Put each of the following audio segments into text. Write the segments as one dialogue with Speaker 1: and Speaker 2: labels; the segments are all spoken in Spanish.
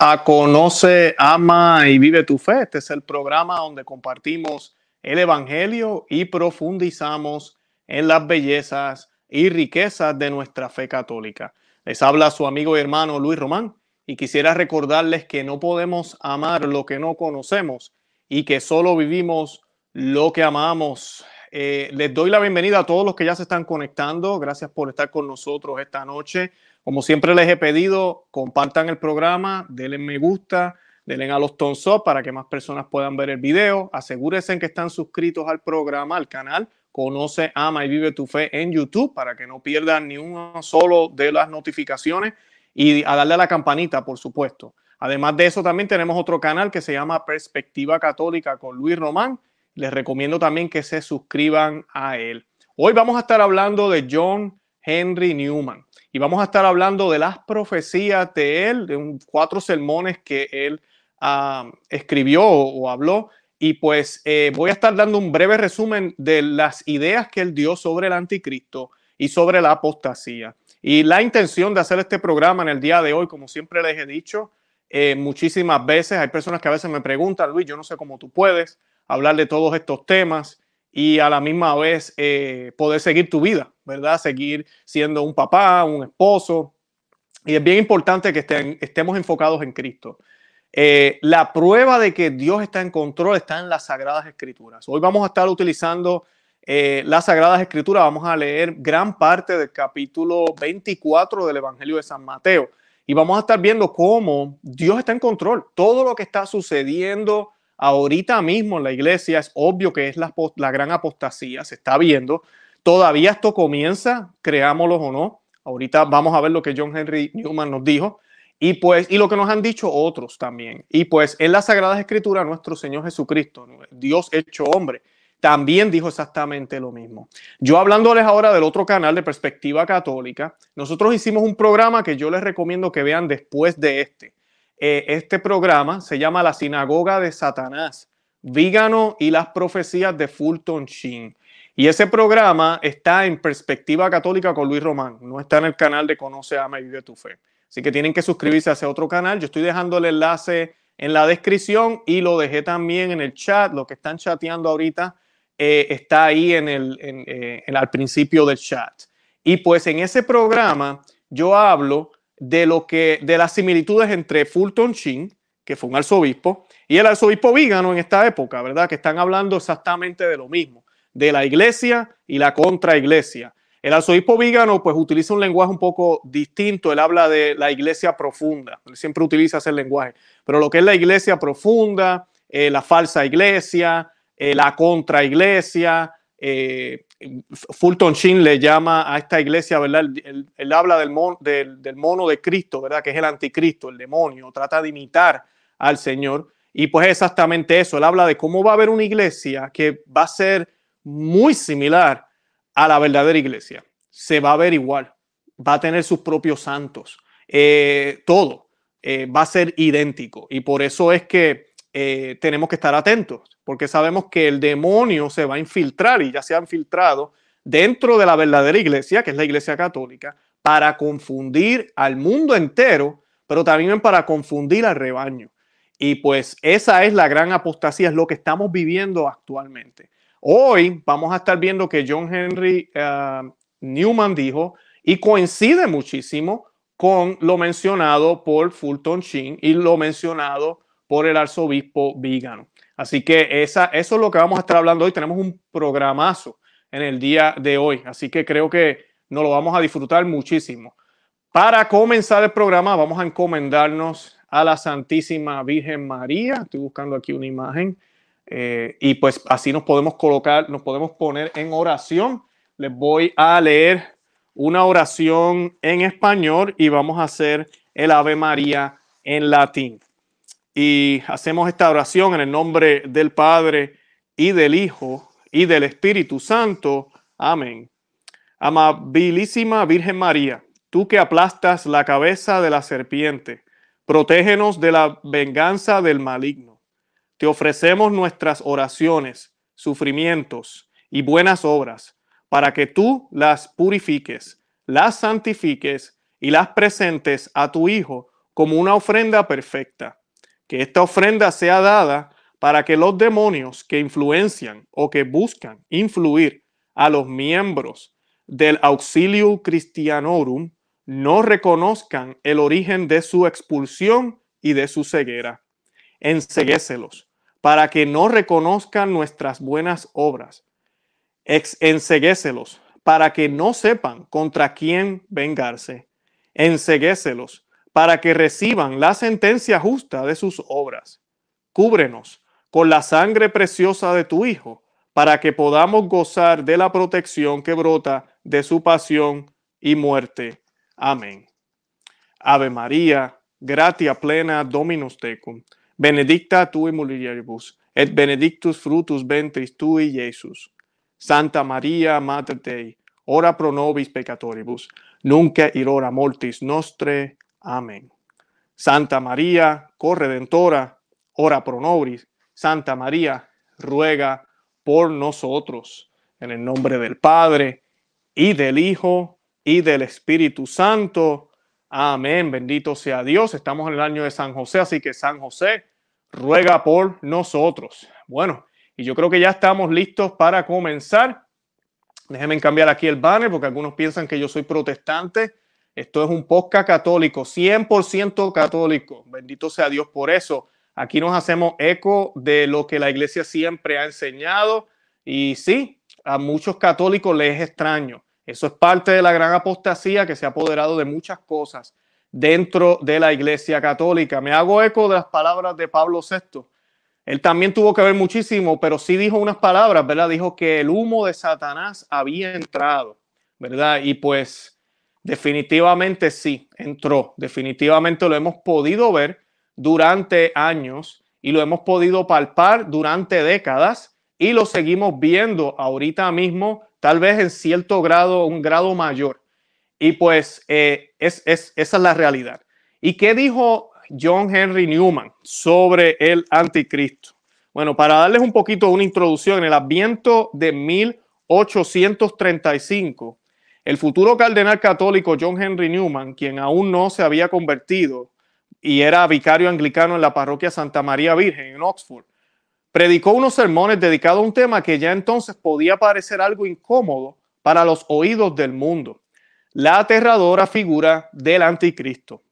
Speaker 1: A Conoce, Ama y Vive tu Fe. Este es el programa donde compartimos el Evangelio y profundizamos en las bellezas y riquezas de nuestra fe católica. Les habla su amigo y hermano Luis Román y quisiera recordarles que no podemos amar lo que no conocemos y que solo vivimos lo que amamos. Eh, les doy la bienvenida a todos los que ya se están conectando. Gracias por estar con nosotros esta noche. Como siempre les he pedido, compartan el programa, denle me gusta, denle a los thumbs up para que más personas puedan ver el video. Asegúrense que están suscritos al programa, al canal. Conoce, ama y vive tu fe en YouTube para que no pierdan ni uno solo de las notificaciones y a darle a la campanita, por supuesto. Además de eso, también tenemos otro canal que se llama Perspectiva Católica con Luis Román. Les recomiendo también que se suscriban a él. Hoy vamos a estar hablando de John Henry Newman y vamos a estar hablando de las profecías de él, de cuatro sermones que él ah, escribió o, habló. Y pues eh, voy a estar dando un breve resumen de las ideas que él dio sobre el anticristo y sobre la apostasía. Y la intención de hacer este programa en el día de hoy, como siempre les he dicho eh, muchísimas veces, hay personas que a veces me preguntan, Luis, yo no sé cómo tú puedes hablar de todos estos temas y a la misma vez eh, poder seguir tu vida, ¿verdad? Seguir siendo un papá, un esposo. Y es bien importante que estén, estemos enfocados en Cristo. Eh, la prueba de que Dios está en control está en las Sagradas Escrituras. Hoy vamos a estar utilizando eh, las Sagradas Escrituras. Vamos a leer gran parte del capítulo 24 del Evangelio de San Mateo. Y vamos a estar viendo cómo Dios está en control. Todo lo que está sucediendo ahorita mismo en la iglesia es obvio que es la, la gran apostasía, se está viendo. Todavía esto comienza, creámoslo o no. Ahorita vamos a ver lo que John Henry Newman nos dijo. Y pues, y lo que nos han dicho otros también. Y pues en las Sagradas Escrituras, nuestro Señor Jesucristo, Dios hecho hombre, también dijo exactamente lo mismo. Yo hablándoles ahora del otro canal de Perspectiva Católica, nosotros hicimos un programa que yo les recomiendo que vean después de este. Eh, este programa se llama La Sinagoga de Satanás, Vígano y las profecías de Fulton Sheen. Y ese programa está en Perspectiva Católica con Luis Román, no está en el canal de Conoce, Ama y Vive tu Fe. Así que tienen que suscribirse a ese otro canal. Yo estoy dejando el enlace en la descripción y lo dejé también en el chat. Lo que están chateando ahorita eh, está ahí en el, eh, en, al principio del chat. Y pues en ese programa yo hablo de lo que de las similitudes entre Fulton Sheen, que fue un arzobispo, y el arzobispo Vígano en esta época, ¿verdad? Que están hablando exactamente de lo mismo, de la iglesia y la contraiglesia. El arzobispo Vígano pues utiliza un lenguaje un poco distinto, él habla de la iglesia profunda, él siempre utiliza ese lenguaje, pero lo que es la iglesia profunda, eh, la falsa iglesia, eh, la contraiglesia, eh, Fulton Sheen le llama a esta iglesia, ¿verdad? Él, habla del, del, mono de Cristo, ¿verdad? Que es el anticristo, el demonio, trata de imitar al Señor. Y pues exactamente eso, él habla de cómo va a haber una iglesia que va a ser muy similar a la verdadera iglesia. Se va a ver igual, va a tener sus propios santos, eh, todo eh, va a ser idéntico. Y por eso es que eh, tenemos que estar atentos porque sabemos que el demonio se va a infiltrar y ya se ha infiltrado dentro de la verdadera iglesia, que es la iglesia católica, para confundir al mundo entero, pero también para confundir al rebaño. Y pues esa es la gran apostasía, es lo que estamos viviendo actualmente. Hoy vamos a estar viendo que John Henry uh, Newman dijo, y coincide muchísimo con lo mencionado por Fulton Sheen y lo mencionado por el arzobispo Vígano. Así que esa, eso es lo que vamos a estar hablando hoy. Tenemos un programazo en el día de hoy, así que creo que nos lo vamos a disfrutar muchísimo. Para comenzar el programa, vamos a encomendarnos a la Santísima Virgen María. Estoy buscando aquí una imagen. Eh, y pues así nos podemos colocar, nos podemos poner en oración. Les voy a leer una oración en español y vamos a hacer el Ave María en latín y hacemos esta oración en el nombre del Padre y del Hijo y del Espíritu Santo. Amén. Amabilísima Virgen María, tú que aplastas la cabeza de la serpiente, protégenos de la venganza del maligno. Te ofrecemos nuestras oraciones, sufrimientos y buenas obras, para que tú las purifiques, las santifiques y las presentes a tu Hijo como una ofrenda perfecta. Que esta ofrenda sea dada para que los demonios que influencian o que buscan influir a los miembros del auxilio cristianorum no reconozcan el origen de su expulsión y de su ceguera. Enseguéselos, para que no reconozcan nuestras buenas obras. Ex enseguéselos, para que no sepan contra quién vengarse. Enseguéselos, para que reciban la sentencia justa de sus obras. Cúbrenos con la sangre preciosa de tu Hijo, para que podamos gozar de la protección que brota de su pasión y muerte. Amén. Ave María, gratia plena Dominus tecum, benedicta tui mulieribus, et benedictus frutus ventris tui, Iesus. Santa María, Mater Dei, ora pro nobis peccatoribus, nunc et hora mortis nostre. Amén. Santa María, corredentora, ora pro nobis. Santa María, ruega por nosotros. En el nombre del Padre, y del Hijo, y del Espíritu Santo. Amén. Bendito sea Dios. Estamos en el año de San José, así que San José ruega por nosotros. Bueno, y yo creo que ya estamos listos para comenzar. Déjenme cambiar aquí el banner porque algunos piensan que yo soy protestante. Esto es un podcast católico, 100% católico. Bendito sea Dios por eso. Aquí nos hacemos eco de lo que la iglesia siempre ha enseñado. Y sí, a muchos católicos les es extraño. Eso es parte de la gran apostasía que se ha apoderado de muchas cosas dentro de la iglesia católica. Me hago eco de las palabras de Pablo VI. Él también tuvo que ver muchísimo, pero sí dijo unas palabras, ¿verdad? Dijo que el humo de Satanás había entrado, ¿verdad? Y pues definitivamente sí, entró. Definitivamente lo hemos podido ver durante años y lo hemos podido palpar durante décadas y lo seguimos viendo ahorita mismo, tal vez en cierto grado, un grado mayor. Y pues eh, es, es, esa es la realidad. ¿Y qué dijo John Henry Newman sobre el anticristo. Bueno, para darles un poquito una introducción, en el Adviento de 1835, el futuro cardenal católico John Henry Newman, quien aún no se había convertido y era vicario anglicano en la parroquia Santa María Virgen en Oxford, predicó unos sermones dedicados a un tema que ya entonces podía parecer algo incómodo para los oídos del mundo, la aterradora figura del anticristo.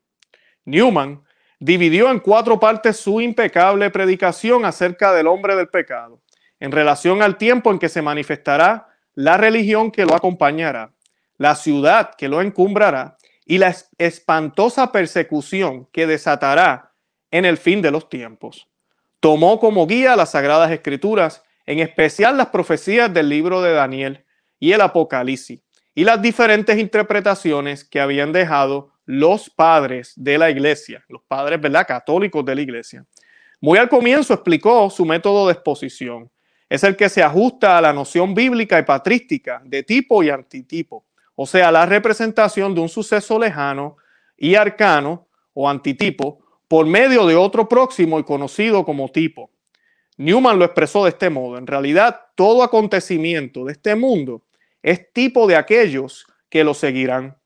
Speaker 1: Newman dividió en cuatro partes su impecable predicación acerca del hombre del pecado, en relación al tiempo en que se manifestará la religión que lo acompañará, la ciudad que lo encumbrará y la espantosa persecución que desatará en el fin de los tiempos. Tomó como guía las sagradas escrituras, en especial las profecías del libro de Daniel y el Apocalipsis, y las diferentes interpretaciones que habían dejado los padres de la iglesia, los padres ¿verdad? católicos de la iglesia. Muy al comienzo explicó su método de exposición. Es el que se ajusta a la noción bíblica y patrística de tipo y antitipo, o sea, la representación de un suceso lejano y arcano o antitipo por medio de otro próximo y conocido como tipo. Newman lo expresó de este modo. En realidad, todo acontecimiento de este mundo es tipo de aquellos que lo seguirán.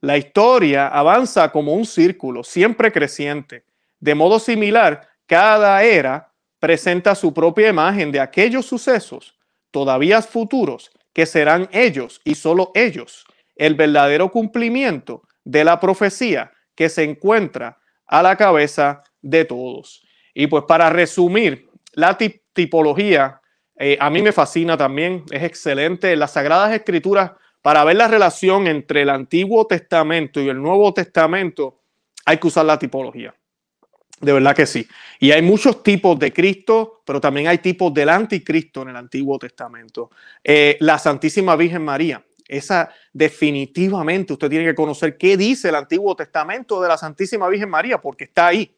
Speaker 1: La historia avanza como un círculo, siempre creciente. De modo similar, cada era presenta su propia imagen de aquellos sucesos todavía futuros que serán ellos y solo ellos el verdadero cumplimiento de la profecía que se encuentra a la cabeza de todos. Y pues para resumir, la tipología eh, a mí me fascina también, es excelente. Las Sagradas Escrituras para ver la relación entre el Antiguo Testamento y el Nuevo Testamento, hay que usar la tipología. De verdad que sí. Y hay muchos tipos de Cristo, pero también hay tipos del anticristo en el Antiguo Testamento. Eh, la Santísima Virgen María, esa definitivamente usted tiene que conocer qué dice el Antiguo Testamento de la Santísima Virgen María, porque está ahí,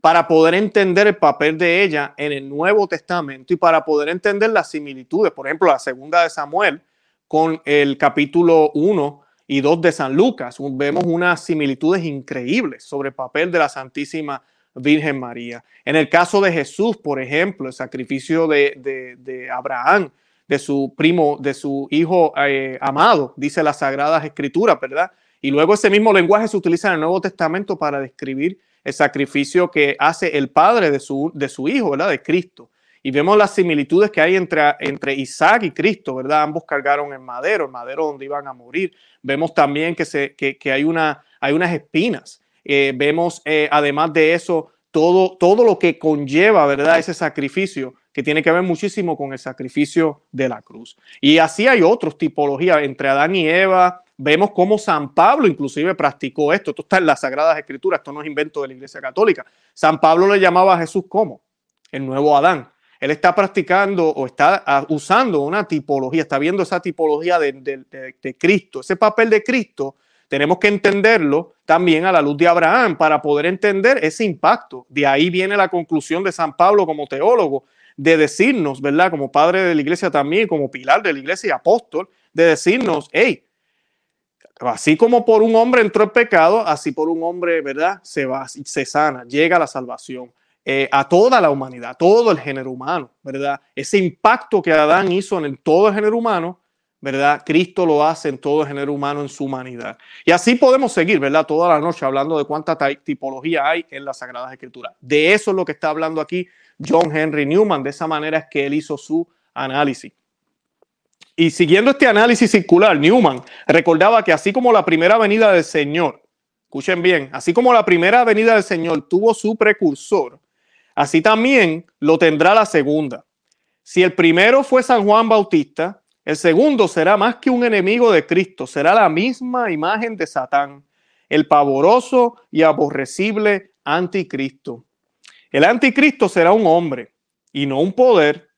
Speaker 1: para poder entender el papel de ella en el Nuevo Testamento y para poder entender las similitudes. Por ejemplo, la segunda de Samuel con el capítulo 1 y 2 de San Lucas. Vemos unas similitudes increíbles sobre el papel de la Santísima Virgen María. En el caso de Jesús, por ejemplo, el sacrificio de, Abraham, de su primo, de su hijo eh, amado, dice las Sagradas Escrituras, ¿verdad? Y luego ese mismo lenguaje se utiliza en el Nuevo Testamento para describir el sacrificio que hace el padre de su, de su hijo, ¿verdad? De Cristo. Y vemos las similitudes que hay entre, entre Isaac y Cristo, ¿verdad? Ambos cargaron el madero, el madero donde iban a morir. Vemos también que, se, que, que hay, una, hay unas espinas. Eh, vemos, eh, además de eso, todo, todo lo que conlleva, ¿verdad? Ese sacrificio que tiene que ver muchísimo con el sacrificio de la cruz. Y así hay otros tipologías entre Adán y Eva. Vemos cómo San Pablo inclusive practicó esto. Esto está en las Sagradas Escrituras, esto no es invento de la Iglesia Católica. San Pablo le llamaba a Jesús como el nuevo Adán. Él está practicando o está ah, usando una tipología, está viendo esa tipología de, de Cristo, ese papel de Cristo tenemos que entenderlo también a la luz de Abraham para poder entender ese impacto. De ahí viene la conclusión de San Pablo como teólogo, de decirnos, ¿verdad? Como padre de la iglesia también, como pilar de la iglesia y apóstol, de decirnos, hey, así como por un hombre entró el pecado, así por un hombre, ¿verdad? Se va, se sana, llega la salvación. Eh, a toda la humanidad, todo el género humano, ¿verdad? Ese impacto que Adán hizo en todo el género humano, ¿verdad? Cristo lo hace en todo el género humano en su humanidad. Y así podemos seguir, ¿verdad? Toda la noche hablando de cuánta tipología hay en las Sagradas Escrituras. De eso es lo que está hablando aquí John Henry Newman. De esa manera es que él hizo su análisis. Y siguiendo este análisis circular, Newman recordaba que así como la primera venida del Señor, escuchen bien, así como la primera venida del Señor tuvo su precursor, así también lo tendrá la segunda. Si el primero fue San Juan Bautista, el segundo será más que un enemigo de Cristo, será la misma imagen de Satán, el pavoroso y aborrecible anticristo. El anticristo será un hombre y no un poder,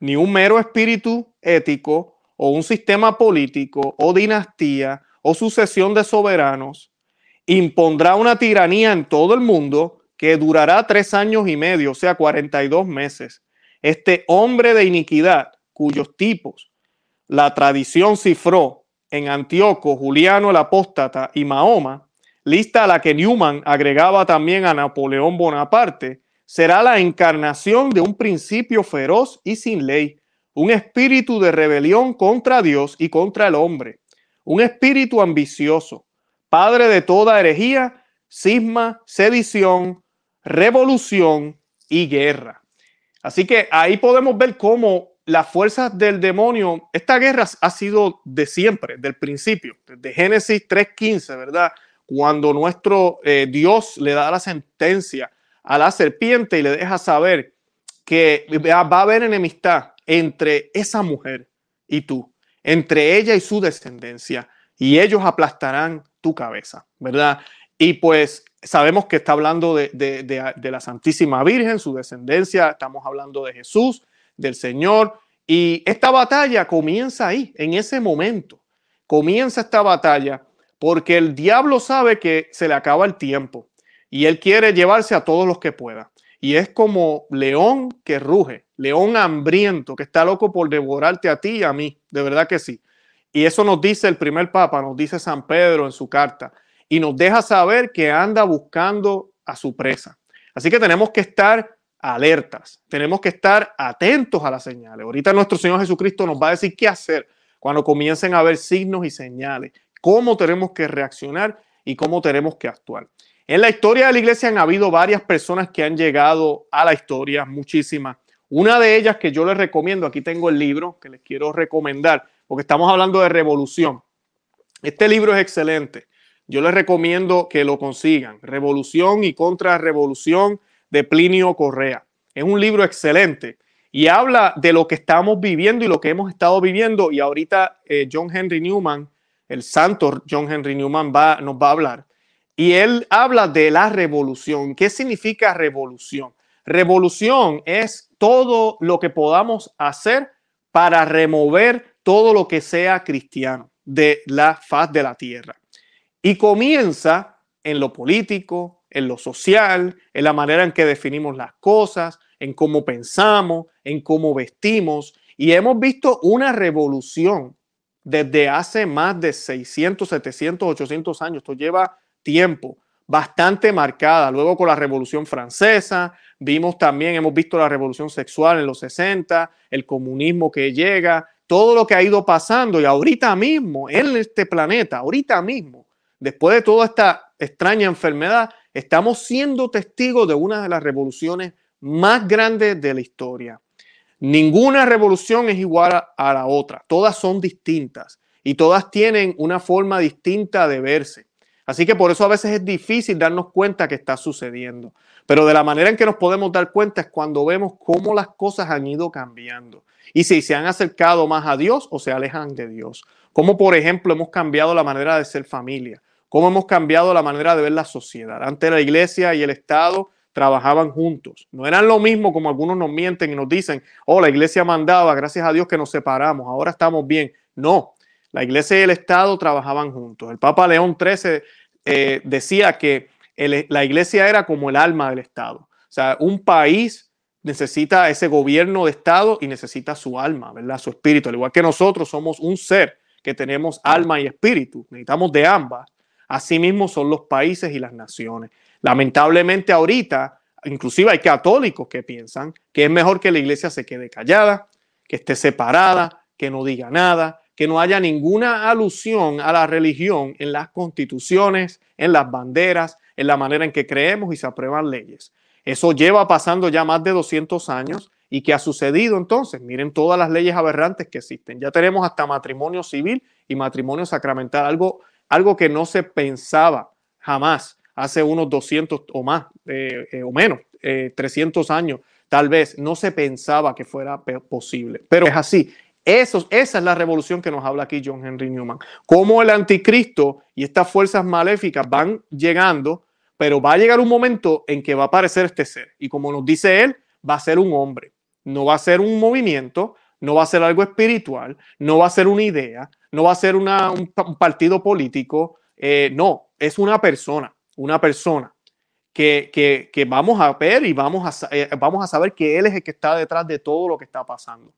Speaker 1: ni un mero espíritu ético o un sistema político o dinastía o sucesión de soberanos. Impondrá una tiranía en todo el mundo que durará tres años y medio, o sea, 42 meses. Este hombre de iniquidad, cuyos tipos la tradición cifró en Antíoco, Juliano el Apóstata y Mahoma, lista a la que Newman agregaba también a Napoleón Bonaparte, será la encarnación de un principio feroz y sin ley, un espíritu de rebelión contra Dios y contra el hombre, un espíritu ambicioso, padre de toda herejía, cisma, sedición, revolución y guerra. Así que ahí podemos ver cómo las fuerzas del demonio, esta guerra ha sido de siempre, del principio, desde Génesis 3.15, ¿verdad? Cuando nuestro eh, Dios le da la sentencia a la serpiente y le deja saber que va a haber enemistad entre esa mujer y tú, entre ella y su descendencia, y ellos aplastarán tu cabeza, ¿verdad? Y pues sabemos que está hablando de, de la Santísima Virgen, su descendencia, estamos hablando de Jesús, del Señor. Y esta batalla comienza ahí, en ese momento. Comienza esta batalla porque el diablo sabe que se le acaba el tiempo y él quiere llevarse a todos los que pueda. Y es como león que ruge, león hambriento que está loco por devorarte a ti y a mí, de verdad que sí. Y eso nos dice el primer papa, nos dice San Pedro en su carta, y nos deja saber que anda buscando a su presa. Así que tenemos que estar alertas. Tenemos que estar atentos a las señales. Ahorita nuestro Señor Jesucristo nos va a decir qué hacer cuando comiencen a haber signos y señales, cómo tenemos que reaccionar y cómo tenemos que actuar. En la historia de la iglesia han habido varias personas que han llegado a la historia, muchísimas. Una de ellas que yo les recomiendo, aquí tengo el libro que les quiero recomendar, porque estamos hablando de revolución. Este libro es excelente. Yo les recomiendo que lo consigan. Revolución y contrarrevolución de Plinio Correa. Es un libro excelente y habla de lo que estamos viviendo y lo que hemos estado viviendo. Y ahorita eh, John Henry Newman, el santo John Henry Newman, va, nos va a hablar. Y él habla de la revolución. ¿Qué significa revolución? Revolución es todo lo que podamos hacer para remover todo lo que sea cristiano de la faz de la tierra. Y comienza en lo político, en lo social, en la manera en que definimos las cosas, en cómo pensamos, en cómo vestimos. Y hemos visto una revolución desde hace más de 600, 700, 800 años. Esto lleva tiempo bastante marcada. Luego con la Revolución Francesa, vimos también, hemos visto la Revolución Sexual en los 60, el comunismo que llega, todo lo que ha ido pasando y ahorita mismo en este planeta, ahorita mismo, después de toda esta extraña enfermedad, estamos siendo testigos de una de las revoluciones más grandes de la historia. Ninguna revolución es igual a, la otra, todas son distintas y todas tienen una forma distinta de verse. Así que por eso a veces es difícil darnos cuenta que está sucediendo. Pero de la manera en que nos podemos dar cuenta es cuando vemos cómo las cosas han ido cambiando y si se han acercado más a Dios o se alejan de Dios. Como por ejemplo hemos cambiado la manera de ser familia, cómo hemos cambiado la manera de ver la sociedad. Antes la iglesia y el Estado trabajaban juntos. No eran lo mismo como algunos nos mienten y nos dicen, oh, la iglesia mandaba, gracias a Dios que nos separamos, ahora estamos bien. No, la iglesia y el Estado trabajaban juntos. El Papa León XIII eh, decía que la iglesia era como el alma del Estado. O sea, un país necesita ese gobierno de Estado y necesita su alma, ¿verdad? Su espíritu. Al igual que nosotros somos un ser que tenemos alma y espíritu, necesitamos de ambas. Asimismo son los países y las naciones. Lamentablemente ahorita, inclusive hay católicos que piensan que es mejor que la iglesia se quede callada, que esté separada, que no diga nada, que no haya ninguna alusión a la religión en las constituciones, en las banderas, en la manera en que creemos y se aprueban leyes. Eso lleva pasando ya más de 200 años. ¿Y qué ha sucedido entonces? Miren todas las leyes aberrantes que existen. Ya tenemos hasta matrimonio civil y matrimonio sacramental, algo, algo que no se pensaba jamás hace unos 200 o más, eh, eh, o menos, 300 eh, años, tal vez no se pensaba que fuera posible. Pero es así. Eso, esa es la revolución que nos habla aquí John Henry Newman. Cómo el anticristo y estas fuerzas maléficas van llegando pero va a llegar un momento en que va a aparecer este ser. Y como nos dice él, va a ser un hombre. No va a ser un movimiento, no va a ser algo espiritual, no va a ser una idea, no va a ser un, partido político. Eh, no, es una persona, una persona que, vamos a ver y vamos a, eh, vamos a saber que él es el que está detrás de todo lo que está pasando.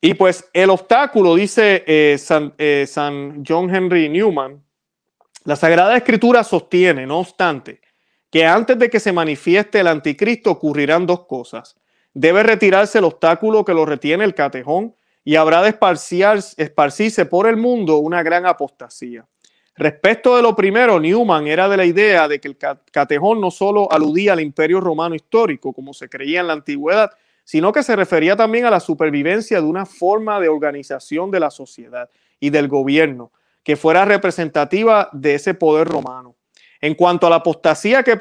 Speaker 1: Y pues el obstáculo, dice eh, San John Henry Newman, la Sagrada Escritura sostiene, no obstante, que antes de que se manifieste el anticristo ocurrirán dos cosas. Debe retirarse el obstáculo que lo retiene el catejón y habrá de esparcirse por el mundo una gran apostasía. Respecto de lo primero, Newman era de la idea de que el catejón no solo aludía al imperio romano histórico, como se creía en la antigüedad, sino que se refería también a la supervivencia de una forma de organización de la sociedad y del gobierno, que fuera representativa de ese poder romano. En cuanto a la apostasía que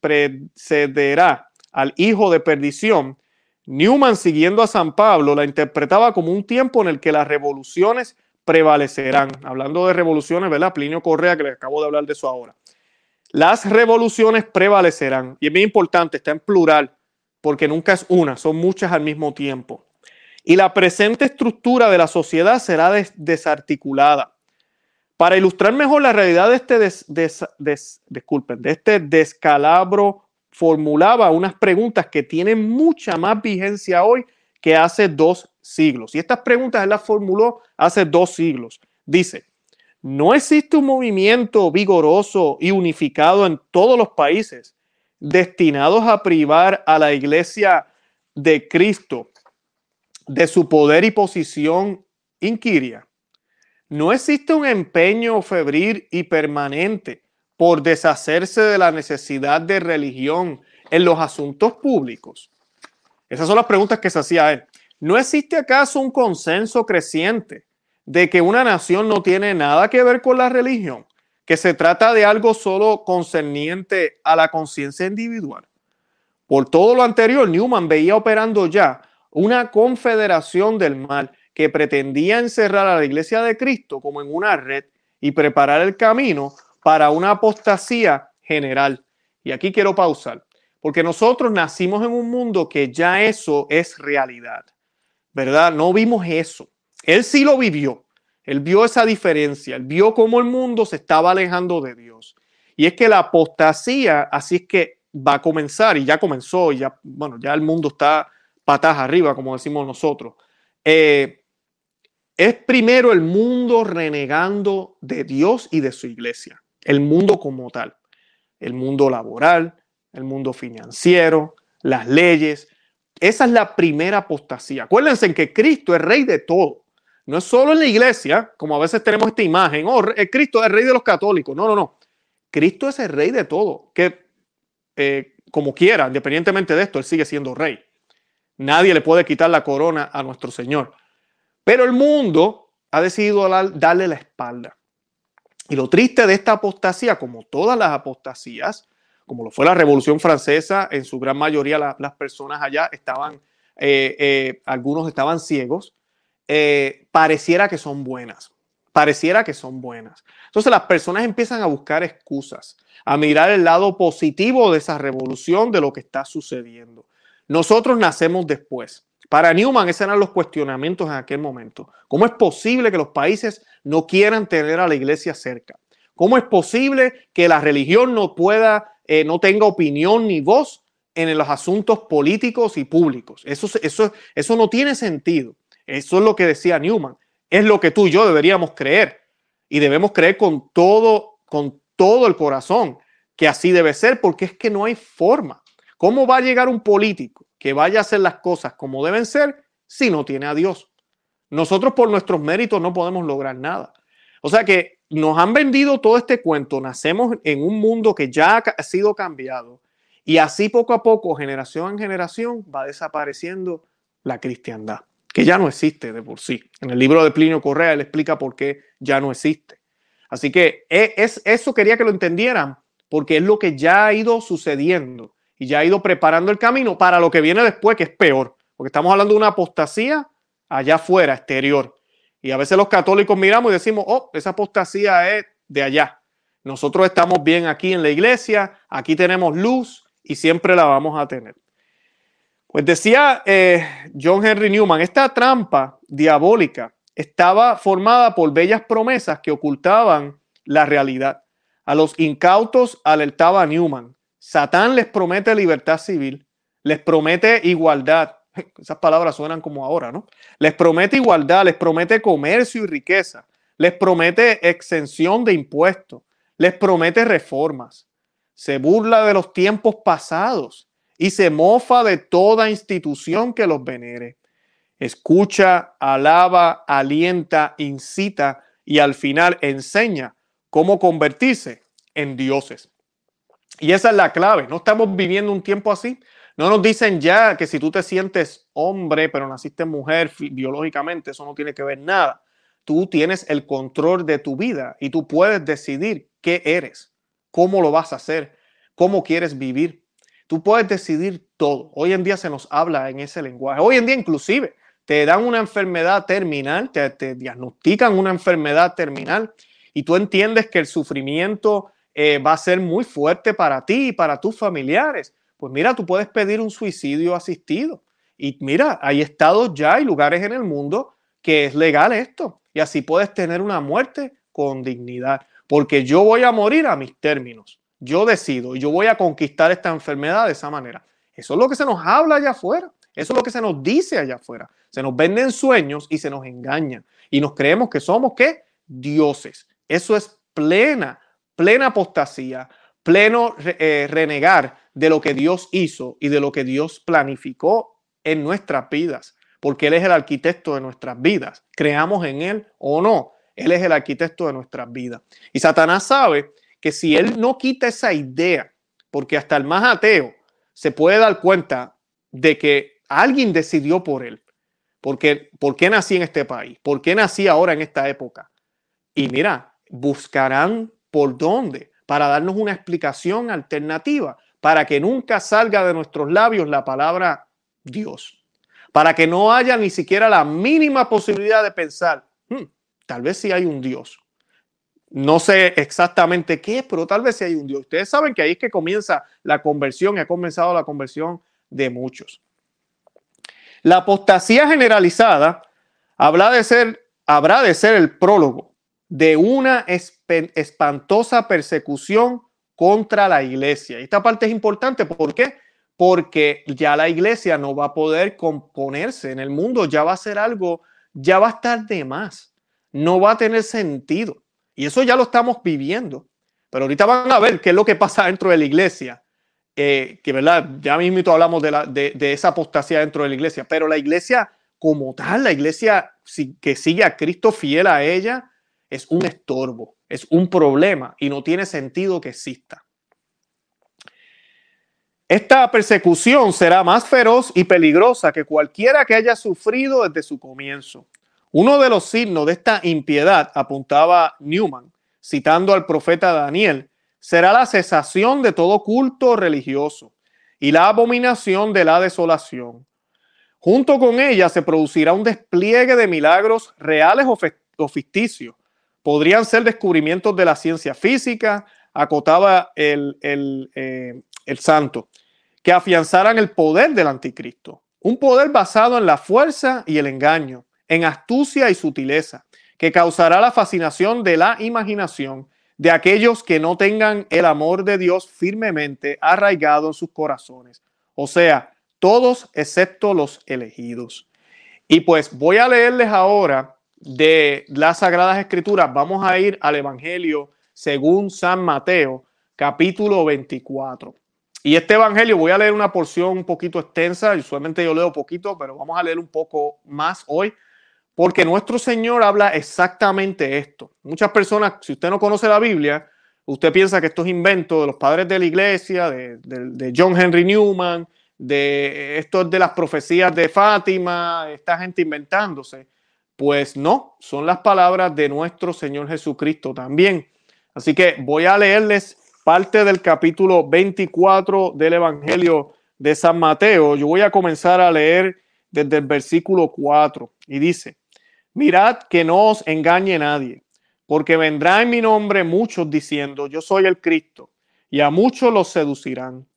Speaker 1: precederá al hijo de perdición, Newman, siguiendo a San Pablo, la interpretaba como un tiempo en el que las revoluciones prevalecerán. Hablando de revoluciones, ¿verdad? Plinio Correa, que le acabo de hablar de eso ahora. Las revoluciones prevalecerán. Y es bien importante, está en plural, porque nunca es una, son muchas al mismo tiempo. Y la presente estructura de la sociedad será desarticulada. Para ilustrar mejor la realidad de este, disculpen, de este descalabro, formulaba unas preguntas que tienen mucha más vigencia hoy que hace dos siglos. Y estas preguntas él las formuló hace dos siglos. Dice, no existe un movimiento vigoroso y unificado en todos los países destinados a privar a la iglesia de Cristo de su poder y posición inquiria no existe un empeño febril y permanente por deshacerse de la necesidad de religión en los asuntos públicos. Esas son las preguntas que se hacía él. ¿No existe acaso un consenso creciente de que una nación no tiene nada que ver con la religión? Que se trata de algo solo concerniente a la conciencia individual. Por todo lo anterior, Newman veía operando ya una confederación del mal que pretendía encerrar a la iglesia de Cristo como en una red y preparar el camino para una apostasía general. Y aquí quiero pausar, porque nosotros nacimos en un mundo que ya eso es realidad, ¿verdad? No vimos eso. Él sí lo vivió. Él vio esa diferencia, él vio cómo el mundo se estaba alejando de Dios. Y es que la apostasía, así es que va a comenzar y ya comenzó, y ya, bueno, ya el mundo está patas arriba, como decimos nosotros. Eh, es primero el mundo renegando de Dios y de su iglesia, el mundo como tal, el mundo laboral, el mundo financiero, las leyes. Esa es la primera apostasía. Acuérdense en que Cristo es rey de todo. No es solo en la iglesia, como a veces tenemos esta imagen, oh, Cristo es rey de los católicos. No, no, no. Cristo es el rey de todo, que eh, como quiera, independientemente de esto, él sigue siendo rey. Nadie le puede quitar la corona a nuestro Señor. Pero el mundo ha decidido darle la espalda. Y lo triste de esta apostasía, como todas las apostasías, como lo fue la Revolución Francesa, en su gran mayoría las personas allá estaban, eh, eh, algunos estaban ciegos, eh, pareciera que son buenas, pareciera que son buenas. Entonces las personas empiezan a buscar excusas, a mirar el lado positivo de esa revolución, de lo que está sucediendo. Nosotros nacemos después. Para Newman, esos eran los cuestionamientos en aquel momento. ¿Cómo es posible que los países no quieran tener a la iglesia cerca? ¿Cómo es posible que la religión no pueda, eh, no tenga opinión ni voz en los asuntos políticos y públicos? Eso, eso, eso no tiene sentido. Eso es lo que decía Newman. Es lo que tú y yo deberíamos creer. Y debemos creer con todo, con todo el corazón que así debe ser, porque es que no hay forma. ¿Cómo va a llegar un político que vaya a hacer las cosas como deben ser si no tiene a Dios? Nosotros por nuestros méritos no podemos lograr nada. O sea que nos han vendido todo este cuento, nacemos en un mundo que ya ha sido cambiado y así poco a poco, generación en generación, va desapareciendo la cristiandad, que ya no existe de por sí. En el libro de Plinio Correa él explica por qué ya no existe. Así que e, es, eso quería que lo entendieran, porque es lo que ya ha ido sucediendo y ya ha ido preparando el camino para lo que viene después, que es peor, porque estamos hablando de una apostasía allá afuera, exterior. Y a veces los católicos miramos y decimos, oh, esa apostasía es de allá. Nosotros estamos bien aquí en la iglesia, aquí tenemos luz y siempre la vamos a tener. Pues decía eh, John Henry Newman, esta trampa diabólica estaba formada por bellas promesas que ocultaban la realidad. A los incautos alertaba Newman. Satán les promete libertad civil, les promete igualdad. Esas palabras suenan como ahora, ¿no? Les promete igualdad, les promete comercio y riqueza, les promete exención de impuestos, les promete reformas. Se burla de los tiempos pasados y se mofa de toda institución que los venere. Escucha, alaba, alienta, incita y al final enseña cómo convertirse en dioses. Y esa es la clave. No estamos viviendo un tiempo así. No nos dicen ya que si tú te sientes hombre, pero naciste mujer biológicamente, eso no tiene que ver nada. Tú tienes el control de tu vida y tú puedes decidir qué eres, cómo lo vas a hacer, cómo quieres vivir. Tú puedes decidir todo. Hoy en día se nos habla en ese lenguaje. Hoy en día inclusive te dan una enfermedad terminal, te, diagnostican una enfermedad terminal y tú entiendes que el sufrimiento eh, va a ser muy fuerte para ti y para tus familiares. Pues mira, tú puedes pedir un suicidio asistido. Y mira, hay estados ya y lugares en el mundo que es legal esto. Y así puedes tener una muerte con dignidad. Porque yo voy a morir a mis términos. Yo decido yo voy a conquistar esta enfermedad de esa manera. Eso es lo que se nos habla allá afuera. Eso es lo que se nos dice allá afuera. Se nos venden sueños y se nos engañan. Y nos creemos que somos, ¿qué? Dioses. Eso es plena plena apostasía, pleno eh, renegar de lo que Dios hizo y de lo que Dios planificó en nuestras vidas, porque Él es el arquitecto de nuestras vidas, creamos en Él o no, Él es el arquitecto de nuestras vidas. Y Satanás sabe que si Él no quita esa idea, porque hasta el más ateo se puede dar cuenta de que alguien decidió por Él, porque ¿por qué nací en este país? ¿Por qué nací ahora en esta época? Y mira, buscarán por dónde, para darnos una explicación alternativa, para que nunca salga de nuestros labios la palabra Dios, para que no haya ni siquiera la mínima posibilidad de pensar, hmm, tal vez sí hay un Dios. No sé exactamente qué, pero tal vez sí hay un Dios. Ustedes saben que ahí es que comienza la conversión y ha comenzado la conversión de muchos. La apostasía generalizada habrá de ser, habrá de ser el prólogo de una espantosa persecución contra la iglesia. Esta parte es importante, ¿por qué? Porque ya la iglesia no va a poder componerse en el mundo, ya va a ser algo, ya va a estar de más, no va a tener sentido. Y eso ya lo estamos viviendo. Pero ahorita van a ver qué es lo que pasa dentro de la iglesia. Eh, que verdad, ya mismo hablamos de, la, de, de, esa apostasía dentro de la iglesia, pero la iglesia como tal, la iglesia que sigue a Cristo fiel a ella, es un estorbo, es un problema y no tiene sentido que exista. Esta persecución será más feroz y peligrosa que cualquiera que haya sufrido desde su comienzo. Uno de los signos de esta impiedad, apuntaba Newman, citando al profeta Daniel, será la cesación de todo culto religioso y la abominación de la desolación. Junto con ella se producirá un despliegue de milagros reales o ficticios. Podrían ser descubrimientos de la ciencia física, acotaba eh, el santo, que afianzaran el poder del anticristo. Un poder basado en la fuerza y el engaño, en astucia y sutileza, que causará la fascinación de la imaginación de aquellos que no tengan el amor de Dios firmemente arraigado en sus corazones. O sea, todos excepto los elegidos. Y pues voy a leerles ahora de las Sagradas Escrituras. Vamos a ir al Evangelio según San Mateo, capítulo 24. Y este Evangelio voy a leer una porción un poquito extensa, usualmente yo leo poquito, pero vamos a leer un poco más hoy porque nuestro Señor habla exactamente esto. Muchas personas, si usted no conoce la Biblia, usted piensa que esto es invento de los padres de la iglesia, de, John Henry Newman, de esto es de las profecías de Fátima, esta gente inventándose. Pues no, son las palabras de nuestro Señor Jesucristo también. Así que voy a leerles parte del capítulo 24 del Evangelio de San Mateo. Yo voy a comenzar a leer desde el versículo 4 y dice, Mirad que no os engañe nadie, porque vendrá en mi nombre muchos diciendo, yo soy el Cristo, y a muchos los seducirán.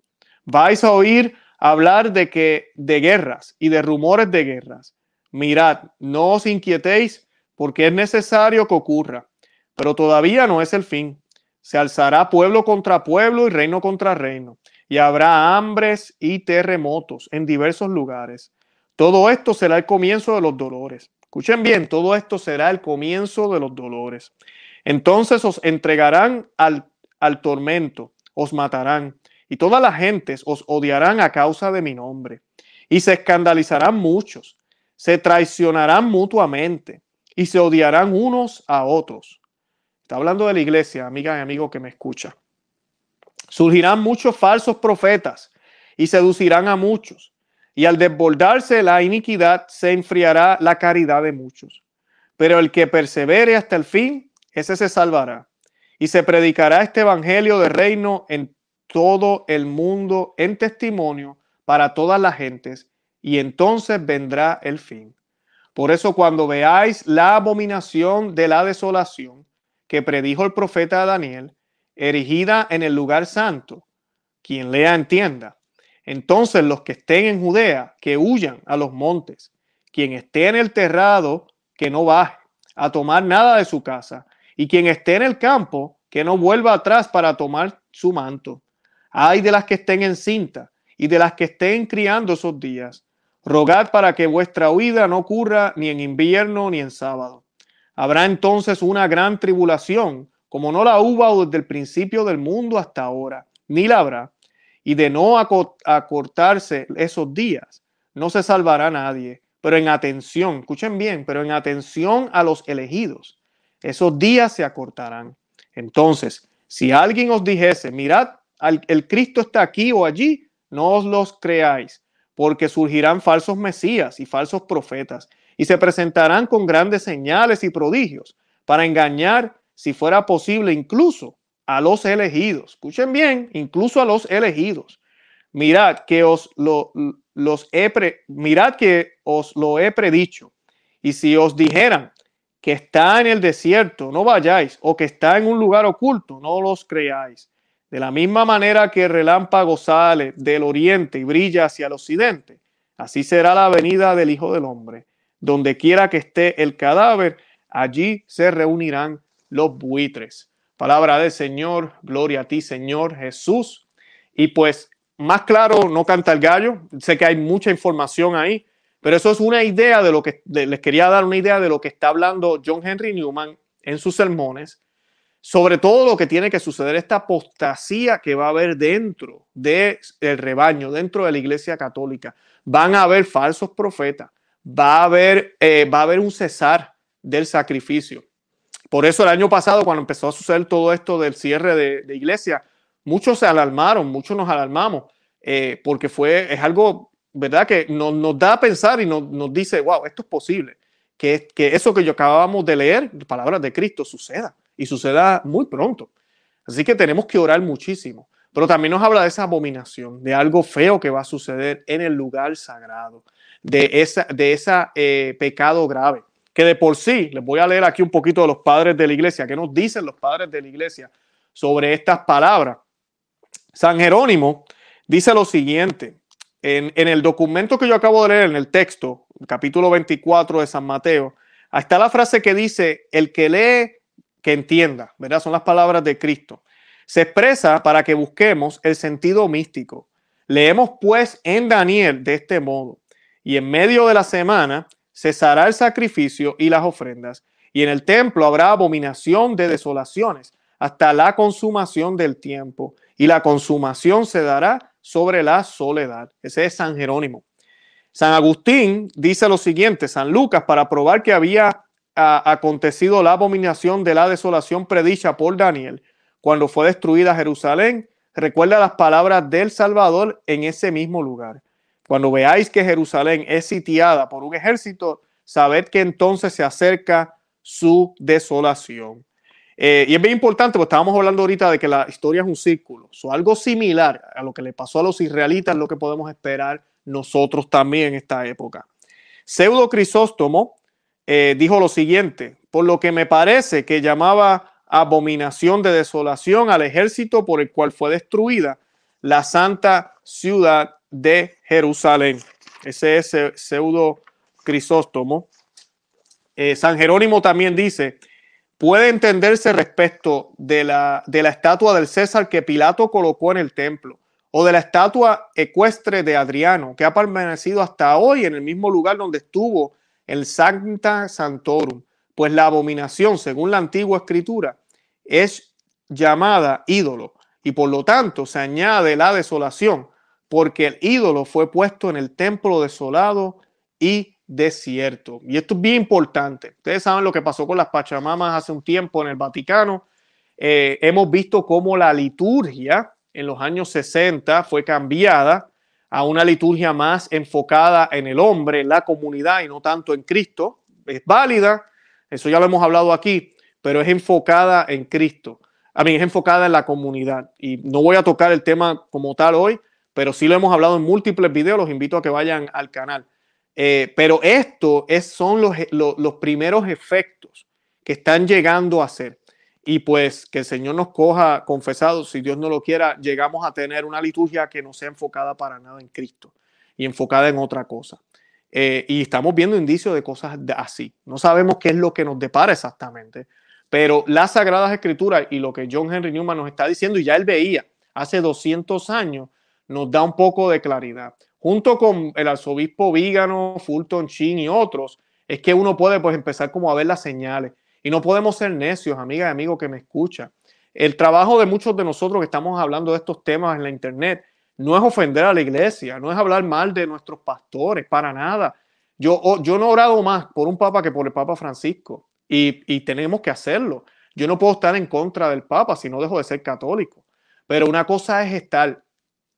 Speaker 1: Vais a oír hablar de que de guerras y de rumores de guerras. Mirad, no os inquietéis, porque es necesario que ocurra, pero todavía no es el fin. Se alzará pueblo contra pueblo y reino contra reino, y habrá hambres y terremotos en diversos lugares. Todo esto será el comienzo de los dolores. Escuchen bien, todo esto será el comienzo de los dolores. Entonces os entregarán al, al tormento, os matarán, y todas las gentes os odiarán a causa de mi nombre. Y se escandalizarán muchos, se traicionarán mutuamente, y se odiarán unos a otros. Está hablando de la iglesia, amiga y amigo que me escucha. Surgirán muchos falsos profetas y seducirán a muchos y al desbordarse la iniquidad se enfriará la caridad de muchos. Pero el que persevere hasta el fin, ese se salvará. Y se predicará este evangelio de reino en todo el mundo en testimonio para todas las gentes, y entonces vendrá el fin. Por eso cuando veáis la abominación de la desolación que predijo el profeta Daniel, erigida en el lugar santo, quien lea entienda entonces los que estén en Judea, que huyan a los montes. Quien esté en el terrado, que no baje a tomar nada de su casa. Y quien esté en el campo, que no vuelva atrás para tomar su manto. Hay de las que estén en cinta y de las que estén criando esos días. Rogad para que vuestra huida no ocurra ni en invierno ni en sábado. Habrá entonces una gran tribulación, como no la hubo desde el principio del mundo hasta ahora, ni la habrá y de no acortarse esos días, no se salvará nadie. Pero en atención, escuchen bien, pero en atención a los elegidos, esos días se acortarán. Entonces, si alguien os dijese, mirad, el Cristo está aquí o allí, no os los creáis, porque surgirán falsos mesías y falsos profetas, y se presentarán con grandes señales y prodigios para engañar, si fuera posible, incluso a los elegidos. Escuchen bien, incluso a los elegidos. Mirad que os lo, los he mirad que os lo he predicho. Y si os dijeran que está en el desierto, no vayáis, o que está en un lugar oculto, no los creáis. De la misma manera que el relámpago sale del oriente y brilla hacia el occidente, así será la venida del Hijo del Hombre. Donde quiera que esté el cadáver, allí se reunirán los buitres. Palabra del Señor, gloria a ti, Señor Jesús. Y pues, más claro, no canta el gallo. Sé que hay mucha información ahí, pero eso es una idea de lo que les quería dar una idea de lo que está hablando John Henry Newman en sus sermones, sobre todo lo que tiene que suceder, esta apostasía que va a haber dentro del rebaño, dentro de la iglesia católica. Van a haber falsos profetas, va a haber, eh, va a haber un cesar del sacrificio. Por eso el año pasado, cuando empezó a suceder todo esto del cierre de, iglesia, muchos se alarmaron, muchos nos alarmamos, eh, porque fue, es algo, ¿verdad? Que nos, nos da a pensar y nos, nos, dice, wow, esto es posible, que, que eso que yo acabamos de leer, palabras de Cristo, suceda y suceda muy pronto. Así que tenemos que orar muchísimo. Pero también nos habla de esa abominación, de algo feo que va a suceder en el lugar sagrado, de ese de esa, eh, pecado grave que de por sí, les voy a leer aquí un poquito de los padres de la iglesia, ¿qué nos dicen los padres de la iglesia sobre estas palabras? San Jerónimo dice lo siguiente, en, el documento que yo acabo de leer, en el texto, capítulo 24 de San Mateo, está la frase que dice, el que lee, que entienda, ¿verdad? Son las palabras de Cristo. Se expresa para que busquemos el sentido místico. Leemos pues en Daniel de este modo, y en medio de la semana cesará el sacrificio y las ofrendas, y en el templo habrá abominación de desolaciones hasta la consumación del tiempo, y la consumación se dará sobre la soledad. Ese es San Jerónimo. San Agustín dice lo siguiente, San Lucas, para probar que había acontecido la abominación de la desolación predicha por Daniel cuando fue destruida Jerusalén, recuerda las palabras del Salvador en ese mismo lugar. Cuando veáis que Jerusalén es sitiada por un ejército, sabed que entonces se acerca su desolación. Eh, y es bien importante, porque estábamos hablando ahorita de que la historia es un círculo. O algo similar a lo que le pasó a los israelitas, lo que podemos esperar nosotros también en esta época. Pseudo Crisóstomo eh, dijo lo siguiente, por lo que me parece que llamaba abominación de desolación al ejército por el cual fue destruida la santa ciudad de Jerusalén. Ese es pseudo Crisóstomo. Eh, San Jerónimo también dice, puede entenderse respecto de la, de la estatua del César que Pilato colocó en el templo o de la estatua ecuestre de Adriano, que ha permanecido hasta hoy en el mismo lugar donde estuvo el Sancta Santorum, pues la abominación, según la antigua escritura, es llamada ídolo y por lo tanto se añade la desolación porque el ídolo fue puesto en el templo desolado y desierto. Y esto es bien importante. Ustedes saben lo que pasó con las Pachamamas hace un tiempo en el Vaticano. Eh, hemos visto cómo la liturgia en los años 60 fue cambiada a una liturgia más enfocada en el hombre, en la comunidad y no tanto en Cristo. Es válida, eso ya lo hemos hablado aquí, pero es enfocada en Cristo. A mí es enfocada en la comunidad. Y no voy a tocar el tema como tal hoy, pero sí lo hemos hablado en múltiples videos, los invito a que vayan al canal. Eh, pero esto es, son los, los, primeros efectos que están llegando a ser. Y pues que el Señor nos coja confesados, si Dios no lo quiera, llegamos a tener una liturgia que no sea enfocada para nada en Cristo y enfocada en otra cosa. Eh, y estamos viendo indicios de cosas así. No sabemos qué es lo que nos depara exactamente, pero las Sagradas Escrituras y lo que John Henry Newman nos está diciendo, y ya él veía hace 200 años, nos da un poco de claridad. Junto con el arzobispo Vígano, Fulton Chin y otros, es que uno puede pues empezar como a ver las señales. Y no podemos ser necios, amiga y amigo que me escucha. El trabajo de muchos de nosotros que estamos hablando de estos temas en la internet no es ofender a la iglesia, no es hablar mal de nuestros pastores, para nada. Yo, yo no he orado más por un papa que por el Papa Francisco y, y tenemos que hacerlo. Yo no puedo estar en contra del Papa si no dejo de ser católico. Pero una cosa es estar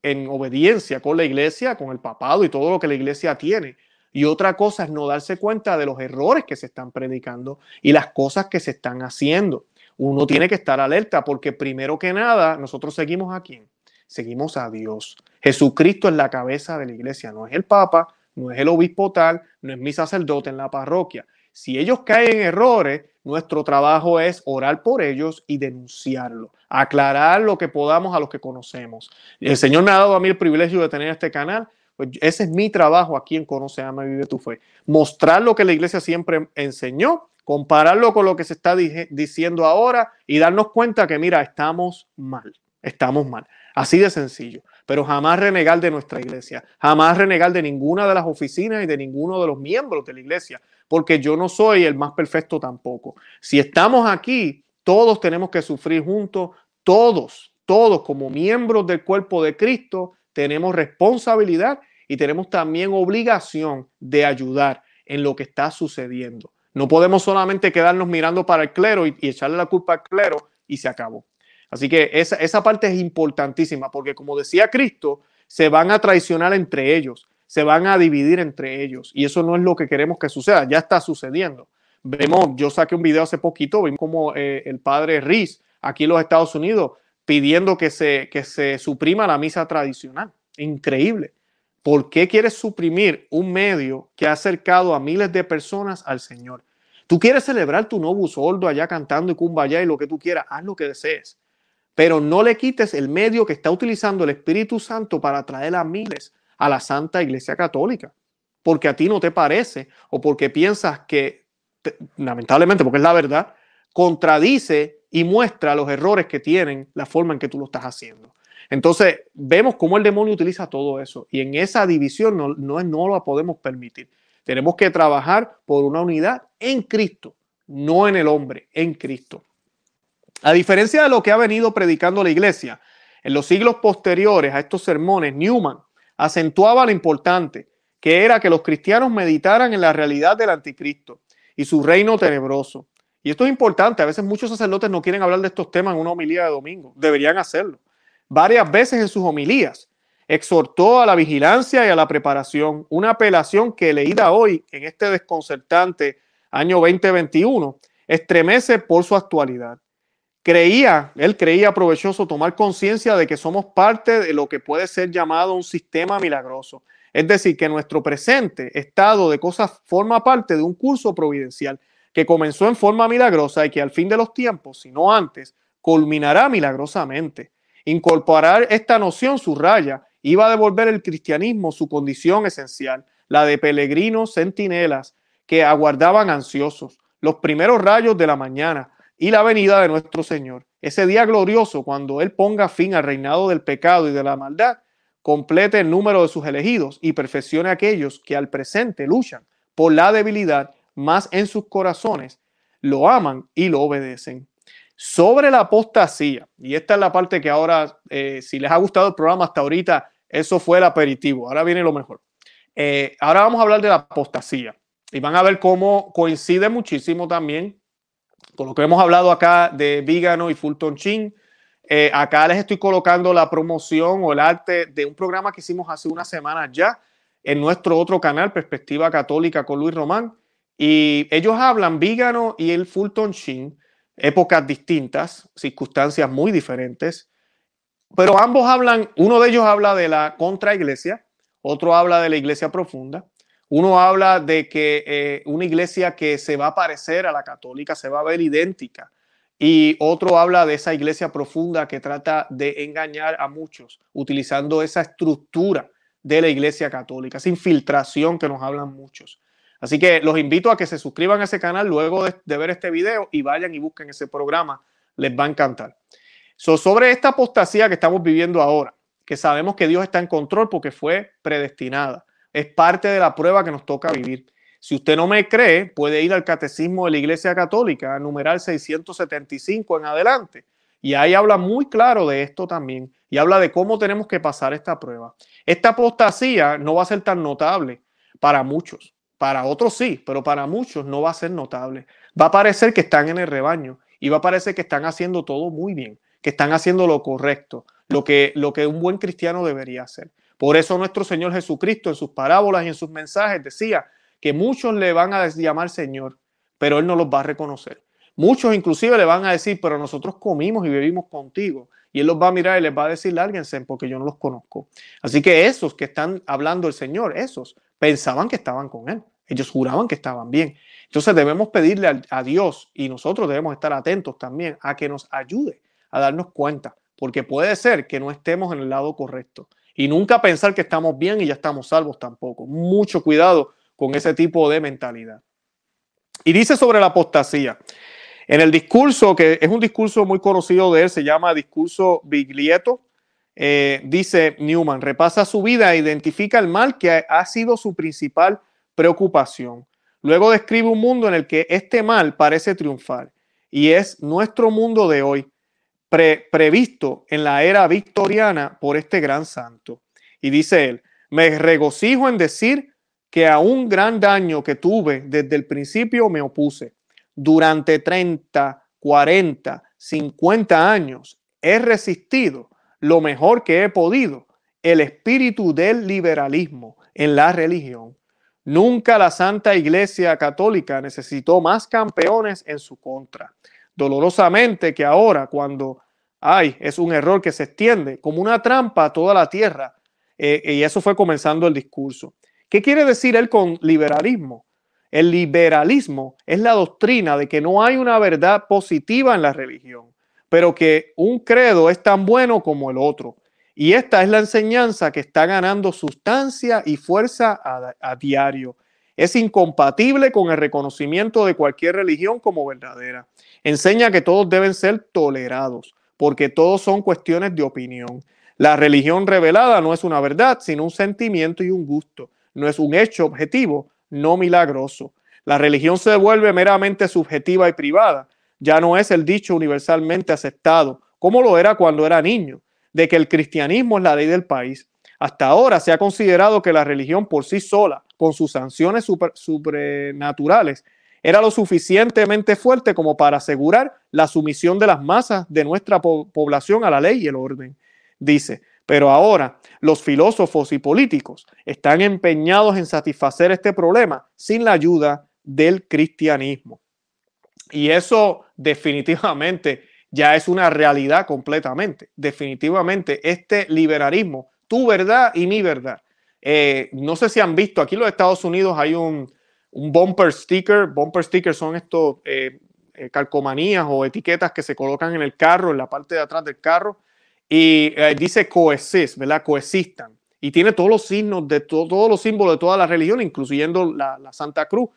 Speaker 1: en obediencia con la iglesia, con el papado y todo lo que la iglesia tiene. Y otra cosa es no darse cuenta de los errores que se están predicando y las cosas que se están haciendo. Uno tiene que estar alerta porque primero que nada nosotros seguimos a quién? Seguimos a Dios. Jesucristo es la cabeza de la iglesia, no es el papa, no es el obispo tal, no es mi sacerdote en la parroquia. Si ellos caen en errores, nuestro trabajo es orar por ellos y denunciarlo, aclarar lo que podamos a los que conocemos. El Señor me ha dado a mí el privilegio de tener este canal. Pues ese es mi trabajo aquí en Conoce, Ama y Vive tu Fe. Mostrar lo que la iglesia siempre enseñó, compararlo con lo que se está diciendo ahora y darnos cuenta que, mira, estamos mal, estamos mal. Así de sencillo pero jamás renegar de nuestra iglesia, jamás renegar de ninguna de las oficinas y de ninguno de los miembros de la iglesia, porque yo no soy el más perfecto tampoco. Si estamos aquí, todos tenemos que sufrir juntos, todos, todos como miembros del cuerpo de Cristo, tenemos responsabilidad y tenemos también obligación de ayudar en lo que está sucediendo. No podemos solamente quedarnos mirando para el clero y, echarle la culpa al clero y se acabó. Así que esa, esa parte es importantísima porque como decía Cristo, se van a traicionar entre ellos, se van a dividir entre ellos y eso no es lo que queremos que suceda, ya está sucediendo. Vemos, yo saqué un video hace poquito, vimos como eh, el padre Riz aquí en los Estados Unidos pidiendo que se, que se suprima la misa tradicional. Increíble. ¿Por qué quieres suprimir un medio que ha acercado a miles de personas al Señor? Tú quieres celebrar tu nuevo sordo allá cantando y cumbaya y lo que tú quieras, haz lo que desees. Pero no le quites el medio que está utilizando el Espíritu Santo para traer a miles a la Santa Iglesia Católica. Porque a ti no te parece o porque piensas que, lamentablemente, porque es la verdad, contradice y muestra los errores que tienen la forma en que tú lo estás haciendo. Entonces, vemos cómo el demonio utiliza todo eso y en esa división no, no, no lo podemos permitir. Tenemos que trabajar por una unidad en Cristo, no en el hombre, en Cristo. A diferencia de lo que ha venido predicando la iglesia, en los siglos posteriores a estos sermones, Newman acentuaba lo importante, que era que los cristianos meditaran en la realidad del anticristo y su reino tenebroso. Y esto es importante, a veces muchos sacerdotes no quieren hablar de estos temas en una homilía de domingo, deberían hacerlo varias veces en sus homilías. Exhortó a la vigilancia y a la preparación, una apelación que leída hoy en este desconcertante año 2021 estremece por su actualidad. Creía, él creía provechoso tomar conciencia de que somos parte de lo que puede ser llamado un sistema milagroso. Es decir, que nuestro presente estado de cosas forma parte de un curso providencial que comenzó en forma milagrosa y que al fin de los tiempos, si no antes, culminará milagrosamente. Incorporar esta noción subraya iba a devolver el cristianismo su condición esencial, la de peregrinos centinelas que aguardaban ansiosos los primeros rayos de la mañana y la venida de nuestro Señor. Ese día glorioso cuando Él ponga fin al reinado del pecado y de la maldad, complete el número de sus elegidos y perfeccione a aquellos que al presente luchan por la debilidad, más en sus corazones lo aman y lo obedecen sobre la apostasía. Y esta es la parte que ahora, eh, si les ha gustado el programa hasta ahorita, eso fue el aperitivo. Ahora viene lo mejor. Eh, ahora vamos a hablar de la apostasía. Y van a ver cómo coincide muchísimo también con lo que hemos hablado acá de Vígano y Fulton Chin. Eh, acá les estoy colocando la promoción o el arte de un programa que hicimos hace unas semanas ya en nuestro otro canal, Perspectiva Católica con Luis Román. Y ellos hablan, Vígano y el Fulton Chin, épocas distintas, circunstancias muy diferentes, pero ambos hablan, uno de ellos habla de la contraiglesia, otro habla de la iglesia profunda, uno habla de que eh, una iglesia que se va a parecer a la católica, se va a ver idéntica, y otro habla de esa iglesia profunda que trata de engañar a muchos, utilizando esa estructura de la iglesia católica, esa infiltración que nos hablan muchos. Así que los invito a que se suscriban a ese canal luego de, ver este video y vayan y busquen ese programa. Les va a encantar. sobre esta apostasía que estamos viviendo ahora, que sabemos que Dios está en control porque fue predestinada. Es parte de la prueba que nos toca vivir. Si usted no me cree, puede ir al Catecismo de la Iglesia Católica, numeral 675 en adelante. Y ahí habla muy claro de esto también. Y habla de cómo tenemos que pasar esta prueba. Esta apostasía no va a ser tan notable para muchos. Para otros sí, pero para muchos no va a ser notable. Va a parecer que están en el rebaño y va a parecer que están haciendo todo muy bien, que están haciendo lo correcto, lo que, lo que un buen cristiano debería hacer. Por eso nuestro Señor Jesucristo en sus parábolas y en sus mensajes decía que muchos le van a llamar Señor, pero Él no los va a reconocer. Muchos inclusive le van a decir, pero nosotros comimos y bebimos contigo. Y Él los va a mirar y les va a decir, lárguense porque yo no los conozco. Así que esos que están hablando el Señor, esos pensaban que estaban con Él. Ellos juraban que estaban bien. Entonces debemos pedirle a, Dios y nosotros debemos estar atentos también a que nos ayude a darnos cuenta, porque puede ser que no estemos en el lado correcto. Y nunca pensar que estamos bien y ya estamos salvos tampoco. Mucho cuidado con ese tipo de mentalidad. Y dice sobre la apostasía. En el discurso, que es un discurso muy conocido de él, se llama discurso Biglieto, eh, dice Newman, repasa su vida e identifica el mal que ha sido su principal preocupación. Luego describe un mundo en el que este mal parece triunfar y es nuestro mundo de hoy, previsto en la era victoriana por este gran santo. Y dice él, me regocijo en decir que a un gran daño que tuve desde el principio me opuse. Durante 30, 40, 50 años he resistido lo mejor que he podido el espíritu del liberalismo en la religión. Nunca la Santa Iglesia Católica necesitó más campeones en su contra. Dolorosamente que ahora, cuando hay, es un error que se extiende como una trampa a toda la tierra, eh, y eso fue comenzando el discurso. ¿Qué quiere decir él con liberalismo? El liberalismo es la doctrina de que no hay una verdad positiva en la religión, pero que un credo es tan bueno como el otro. Y esta es la enseñanza que está ganando sustancia y fuerza a, a, diario. Es incompatible con el reconocimiento de cualquier religión como verdadera. Enseña que todos deben ser tolerados, porque todos son cuestiones de opinión. La religión revelada no es una verdad, sino un sentimiento y un gusto no es un hecho objetivo, no milagroso. La religión se vuelve meramente subjetiva y privada. Ya no es el dicho universalmente aceptado, como lo era cuando era niño, de que el cristianismo es la ley del país. Hasta ahora se ha considerado que la religión por sí sola, con sus sanciones sobrenaturales, era lo suficientemente fuerte como para asegurar la sumisión de las masas de nuestra población a la ley y el orden. Dice, pero ahora los filósofos y políticos están empeñados en satisfacer este problema sin la ayuda del cristianismo. Y eso definitivamente ya es una realidad completamente. Definitivamente este liberalismo, tu verdad y mi verdad. Eh, no sé si han visto, aquí en los Estados Unidos hay un, bumper sticker. Bumper stickers son estos eh, eh, calcomanías o etiquetas que se colocan en el carro, en la parte de atrás del carro y eh, dice coexist, ¿verdad? Coexistan. Y tiene todos los signos de todos los símbolos de toda la religión, incluyendo la, la, Santa Cruz.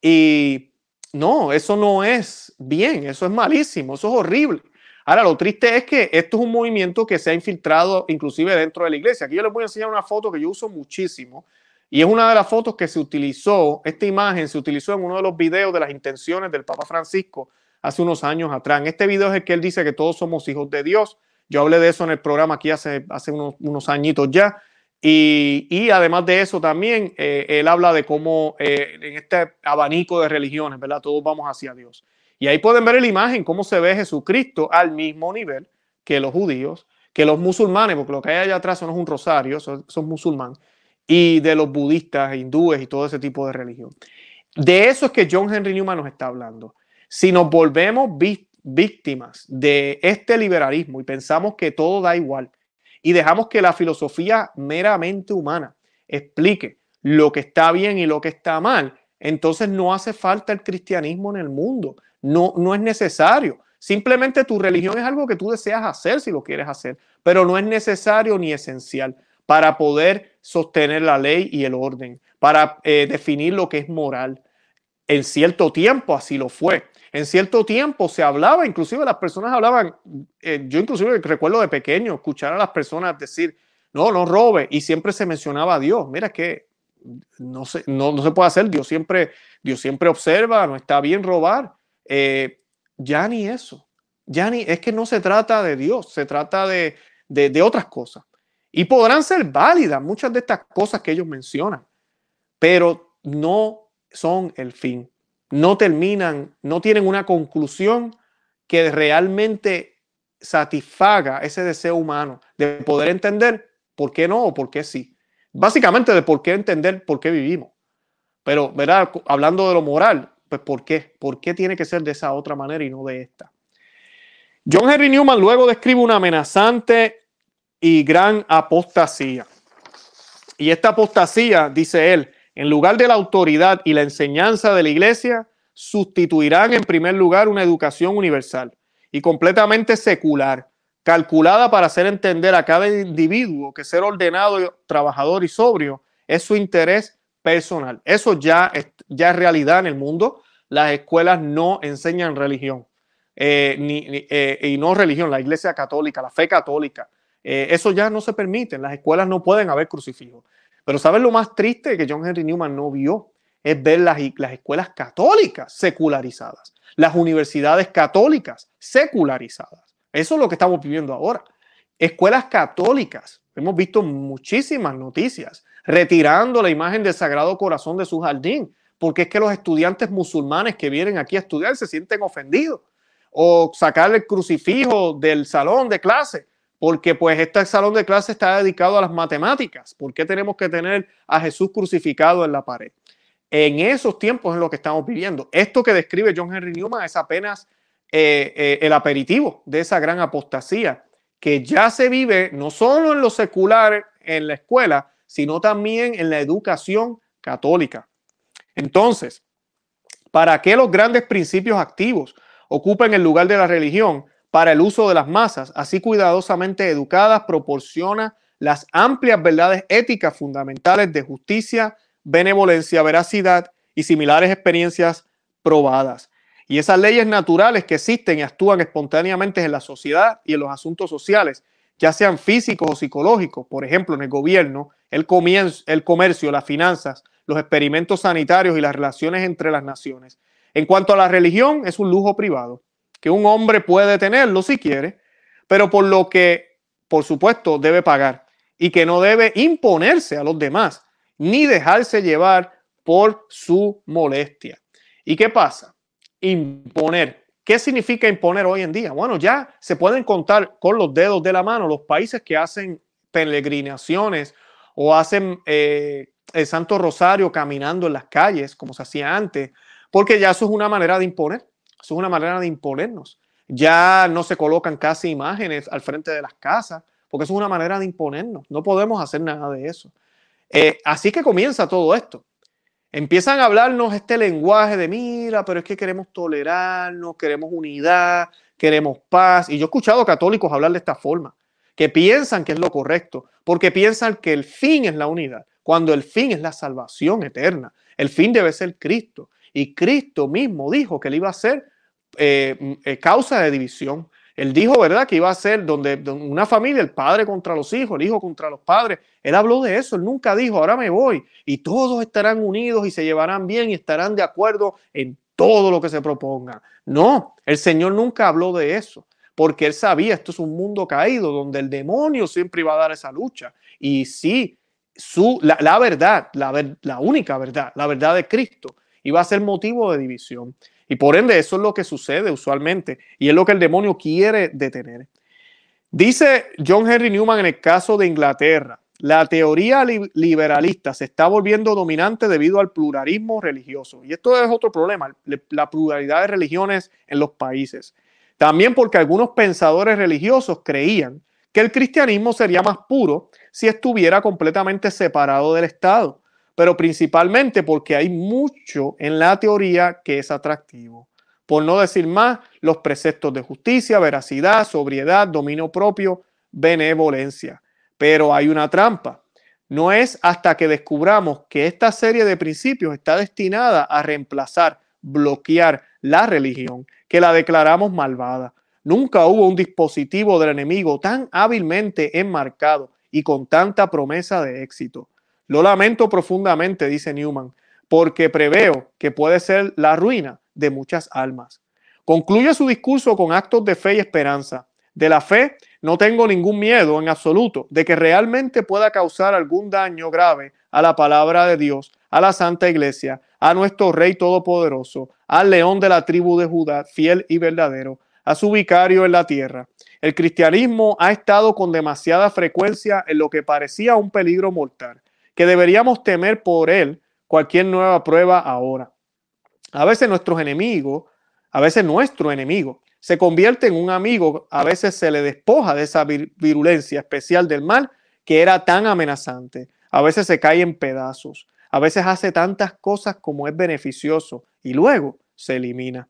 Speaker 1: Y no, eso no es bien, eso es malísimo, eso es horrible. Ahora, lo triste es que esto es un movimiento que se ha infiltrado inclusive dentro de la iglesia. Aquí yo les voy a enseñar una foto que yo uso muchísimo. Y es una de las fotos que se utilizó, esta imagen se utilizó en uno de los videos de las intenciones del Papa Francisco hace unos años atrás. Este video es el que él dice que todos somos hijos de Dios yo hablé de eso en el programa aquí hace, hace unos, unos añitos ya. Y, y, además de eso también, eh, él habla de cómo eh, en este abanico de religiones, ¿verdad? Todos vamos hacia Dios. Y ahí pueden ver la imagen, cómo se ve Jesucristo al mismo nivel que los judíos, que los musulmanes, porque lo que hay allá atrás no es un rosario, son, son musulmanes, y de los budistas, hindúes y todo ese tipo de religión. De eso es que John Henry Newman nos está hablando. Si nos volvemos víctimas de este liberalismo y pensamos que todo da igual y dejamos que la filosofía meramente humana explique lo que está bien y lo que está mal, entonces no hace falta el cristianismo en el mundo. No, no es necesario. Simplemente tu religión es algo que tú deseas hacer si lo quieres hacer, pero no es necesario ni esencial para poder sostener la ley y el orden, para eh, definir lo que es moral. En cierto tiempo así lo fue. En cierto tiempo se hablaba, inclusive las personas hablaban, eh, yo inclusive recuerdo de pequeño escuchar a las personas decir, no, no robe, y siempre se mencionaba a Dios. Mira que no se, no, se puede hacer, Dios siempre, Dios siempre observa, no está bien robar. Eh, ya ni eso, ya ni, es que no se trata de Dios, se trata de, de, de otras cosas. Y podrán ser válidas muchas de estas cosas que ellos mencionan, pero no son el fin no terminan, no tienen una conclusión que realmente satisfaga ese deseo humano de poder entender por qué no o por qué sí. Básicamente de por qué entender por qué vivimos. Pero, ¿verdad? Hablando de lo moral, pues ¿por qué? ¿Por qué tiene que ser de esa otra manera y no de esta? John Henry Newman luego describe una amenazante y gran apostasía. Y esta apostasía, dice él, en lugar de la autoridad y la enseñanza de la iglesia, sustituirán en primer lugar una educación universal y completamente secular, calculada para hacer entender a cada individuo que ser ordenado, trabajador y sobrio es su interés personal. Eso ya es, ya realidad en el mundo. Las escuelas no enseñan religión, eh, ni, eh, y no religión, la iglesia católica, la fe católica. Eh, eso ya no se permite. Las escuelas no pueden haber crucifijos. Pero ¿sabes lo más triste que John Henry Newman no vio? Es ver las, las escuelas católicas secularizadas, las universidades católicas secularizadas. Eso es lo que estamos viviendo ahora. Escuelas católicas. Hemos visto muchísimas noticias retirando la imagen del Sagrado Corazón de su jardín, porque es que los estudiantes musulmanes que vienen aquí a estudiar se sienten ofendidos, o sacar el crucifijo del salón de clase, porque pues este salón de clase está dedicado a las matemáticas, ¿por qué tenemos que tener a Jesús crucificado en la pared? En esos tiempos es lo que estamos viviendo. Esto que describe John Henry Newman es apenas eh, eh, el aperitivo de esa gran apostasía que ya se vive no solo en lo secular en la escuela, sino también en la educación católica. Entonces, ¿para qué los grandes principios activos ocupan el lugar de la religión para el uso de las masas, así cuidadosamente educadas, proporciona las amplias verdades éticas fundamentales de justicia, benevolencia, veracidad y similares experiencias probadas? Y esas leyes naturales que existen y actúan espontáneamente en la sociedad y en los asuntos sociales, ya sean físicos o psicológicos, por ejemplo, en el gobierno, el, comienzo, el comercio, las finanzas, los experimentos sanitarios y las relaciones entre las naciones. En cuanto a la religión, es un lujo privado, que un hombre puede tenerlo si quiere, pero por lo que, por supuesto, debe pagar y que no debe imponerse a los demás, ni dejarse llevar por su molestia. ¿Y qué pasa? imponer. ¿Qué significa imponer hoy en día? Bueno, ya se pueden contar con los dedos de la mano los países que hacen peregrinaciones o hacen eh, el Santo Rosario caminando en las calles, como se hacía antes, porque ya eso es una manera de imponer, es una manera de imponernos. Ya no se colocan casi imágenes al frente de las casas, porque eso es una manera de imponernos. No podemos hacer nada de eso. Eh, así que comienza todo esto. Empiezan a hablarnos este lenguaje de, mira, pero es que queremos tolerarnos, queremos unidad, queremos paz. Y yo he escuchado católicos hablar de esta forma, que piensan que es lo correcto, porque piensan que el fin es la unidad, cuando el fin es la salvación eterna. El fin debe ser Cristo. Y Cristo mismo dijo que él iba a ser eh, eh, causa de división. Él dijo, ¿verdad?, que iba a ser donde, una familia, el padre contra los hijos, el hijo contra los padres. Él habló de eso, él nunca dijo, ahora me voy y todos estarán unidos y se llevarán bien y estarán de acuerdo en todo lo que se proponga. No, el Señor nunca habló de eso, porque él sabía, esto es un mundo caído donde el demonio siempre iba a dar esa lucha. Y sí, su, la, la verdad, la, la única verdad, la verdad de Cristo, iba a ser motivo de división. Y por ende, eso es lo que sucede usualmente y es lo que el demonio quiere detener. Dice John Henry Newman en el caso de Inglaterra, la teoría liberalista se está volviendo dominante debido al pluralismo religioso. Y esto es otro problema, la pluralidad de religiones en los países. También porque algunos pensadores religiosos creían que el cristianismo sería más puro si estuviera completamente separado del Estado pero principalmente porque hay mucho en la teoría que es atractivo. Por no decir más, los preceptos de justicia, veracidad, sobriedad, dominio propio, benevolencia. Pero hay una trampa. No es hasta que descubramos que esta serie de principios está destinada a reemplazar, bloquear la religión, que la declaramos malvada. Nunca hubo un dispositivo del enemigo tan hábilmente enmarcado y con tanta promesa de éxito. Lo lamento profundamente, dice Newman, porque preveo que puede ser la ruina de muchas almas. Concluye su discurso con actos de fe y esperanza. De la fe no tengo ningún miedo en absoluto de que realmente pueda causar algún daño grave a la palabra de Dios, a la Santa Iglesia, a nuestro Rey Todopoderoso, al león de la tribu de Judá, fiel y verdadero, a su vicario en la tierra. El cristianismo ha estado con demasiada frecuencia en lo que parecía un peligro mortal que deberíamos temer por él cualquier nueva prueba ahora. A veces nuestros enemigos, a veces nuestro enemigo, se convierte en un amigo, a veces se le despoja de esa virulencia especial del mal que era tan amenazante. A veces se cae en pedazos, a veces hace tantas cosas como es beneficioso y luego se elimina.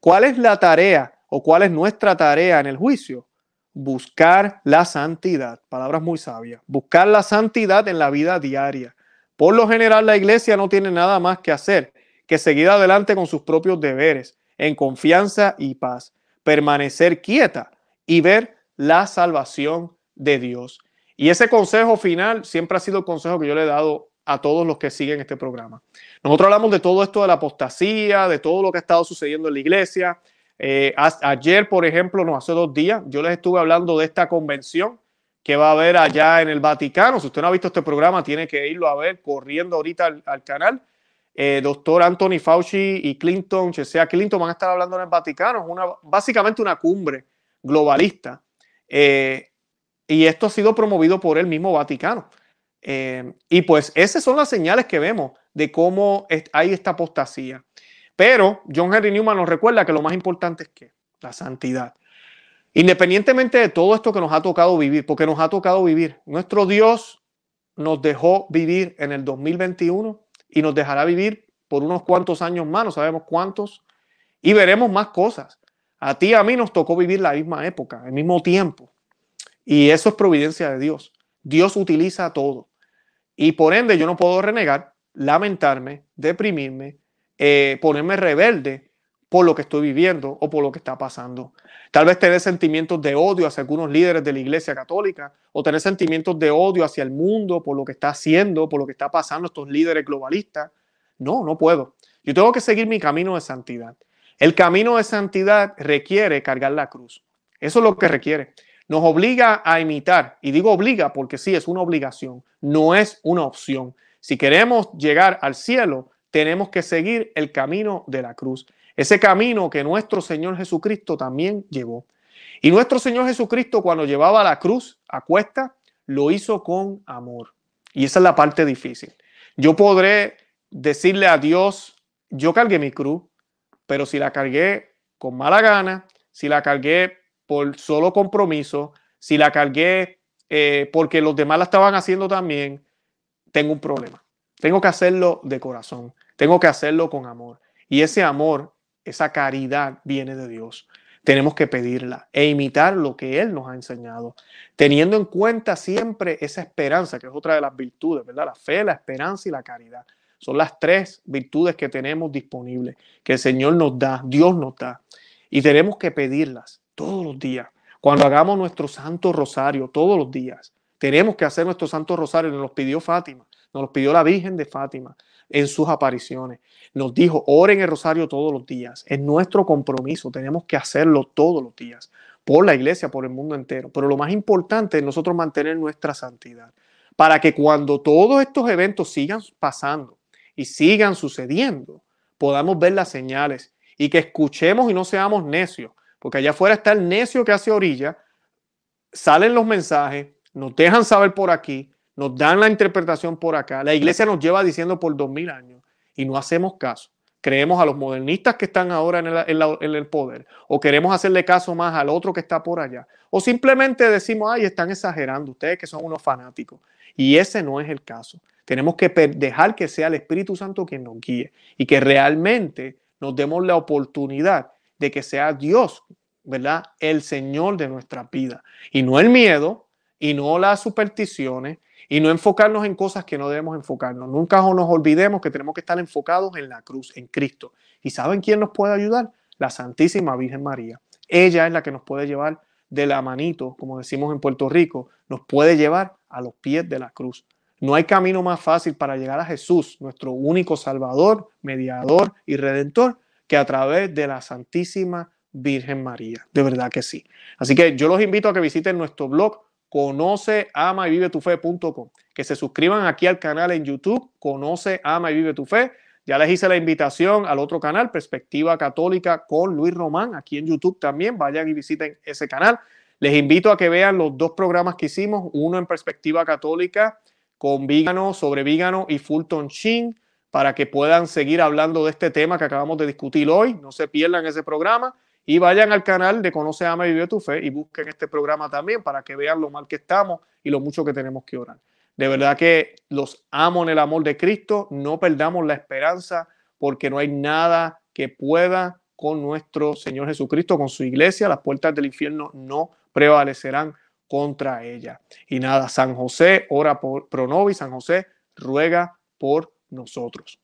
Speaker 1: ¿Cuál es la tarea o cuál es nuestra tarea en el juicio? Buscar la santidad, palabras muy sabias, buscar la santidad en la vida diaria. Por lo general la iglesia no tiene nada más que hacer que seguir adelante con sus propios deberes, en confianza y paz, permanecer quieta y ver la salvación de Dios. Y ese consejo final siempre ha sido el consejo que yo le he dado a todos los que siguen este programa. Nosotros hablamos de todo esto de la apostasía, de todo lo que ha estado sucediendo en la iglesia, eh, ayer, por ejemplo, no hace dos días, yo les estuve hablando de esta convención que va a haber allá en el Vaticano. Si usted no ha visto este programa, tiene que irlo a ver corriendo ahorita al, canal. Eh, doctor Anthony Fauci y Clinton, sea Clinton, van a estar hablando en el Vaticano. Es una, básicamente una cumbre globalista. Eh, y esto ha sido promovido por el mismo Vaticano. Eh, y pues esas son las señales que vemos de cómo hay esta apostasía. Pero John Henry Newman nos recuerda que lo más importante es que la santidad. Independientemente de todo esto que nos ha tocado vivir, porque nos ha tocado vivir, nuestro Dios nos dejó vivir en el 2021 y nos dejará vivir por unos cuantos años más, no sabemos cuántos, y veremos más cosas. A ti y a mí nos tocó vivir la misma época, el mismo tiempo. Y eso es providencia de Dios. Dios utiliza todo. Y por ende yo no puedo renegar, lamentarme, deprimirme, eh, ponerme rebelde por lo que estoy viviendo o por lo que está pasando. Tal vez tener sentimientos de odio hacia algunos líderes de la Iglesia Católica o tener sentimientos de odio hacia el mundo por lo que está haciendo, por lo que está pasando estos líderes globalistas. No, no puedo. Yo tengo que seguir mi camino de santidad. El camino de santidad requiere cargar la cruz. Eso es lo que requiere. Nos obliga a imitar, y digo obliga porque sí, es una obligación, no es una opción. Si queremos llegar al cielo, tenemos que seguir el camino de la cruz. Ese camino que nuestro Señor Jesucristo también llevó. Y nuestro Señor Jesucristo cuando llevaba la cruz a cuesta, lo hizo con amor. Y esa es la parte difícil. Yo podré decirle a Dios, yo cargué mi cruz, pero si la cargué con mala gana, si la cargué por solo compromiso, si la cargué eh, porque los demás la estaban haciendo también, tengo un problema. Tengo que hacerlo de corazón, tengo que hacerlo con amor. Y ese amor esa caridad viene de Dios. Tenemos que pedirla e imitar lo que Él nos ha enseñado, teniendo en cuenta siempre esa esperanza, que es otra de las virtudes, ¿verdad? La fe, la esperanza y la caridad. Son las tres virtudes que tenemos disponibles, que el Señor nos da, Dios nos da. Y tenemos que pedirlas todos los días. Cuando hagamos nuestro santo rosario, todos los días, tenemos que hacer nuestro santo rosario. Nos lo pidió Fátima, nos lo pidió la Virgen de Fátima en sus apariciones. Nos dijo, oren el rosario todos los días. Es nuestro compromiso, tenemos que hacerlo todos los días, por la iglesia, por el mundo entero. Pero lo más importante es nosotros mantener nuestra santidad, para que cuando todos estos eventos sigan pasando y sigan sucediendo, podamos ver las señales y que escuchemos y no seamos necios, porque allá afuera está el necio que hace orilla, salen los mensajes, nos dejan saber por aquí, nos dan la interpretación por acá. La iglesia nos lleva diciendo por dos mil años y no hacemos caso. Creemos a los modernistas que están ahora en el, poder o queremos hacerle caso más al otro que está por allá. O simplemente decimos, ay, están exagerando ustedes que son unos fanáticos. Y ese no es el caso. Tenemos que dejar que sea el Espíritu Santo quien nos guíe y que realmente nos demos la oportunidad de que sea Dios, ¿verdad? El Señor de nuestra vida. Y no el miedo, y no las supersticiones, y no enfocarnos en cosas que no debemos enfocarnos. Nunca nos olvidemos que tenemos que estar enfocados en la cruz, en Cristo. ¿Y saben quién nos puede ayudar? La Santísima Virgen María. Ella es la que nos puede llevar de la manito, como decimos en Puerto Rico, nos puede llevar a los pies de la cruz. No hay camino más fácil para llegar a Jesús, nuestro único Salvador, mediador y redentor, que a través de la Santísima Virgen María. De verdad que sí. Así que yo los invito a que visiten nuestro blog conoce, ama y vive tu fe.com. Que se suscriban aquí al canal en YouTube, conoce, ama y vive tu fe. Ya les hice la invitación al otro canal, Perspectiva Católica con Luis Román, aquí en YouTube también. Vayan y visiten ese canal. Les invito a que vean los dos programas que hicimos, uno en Perspectiva Católica con Vígano, sobre Vígano y Fulton Sheen, para que puedan seguir hablando de este tema que acabamos de discutir hoy. No se pierdan ese programa. Y vayan al canal de Conoce, Ama y Vive tu Fe y busquen este programa también para que vean lo mal que estamos y lo mucho que tenemos que orar. De verdad que los amo en el amor de Cristo. No perdamos la esperanza porque no hay nada que pueda con nuestro Señor Jesucristo, con su iglesia. Las puertas del infierno no prevalecerán contra ella. Y nada, San José ora por Pronovi, San José ruega por nosotros.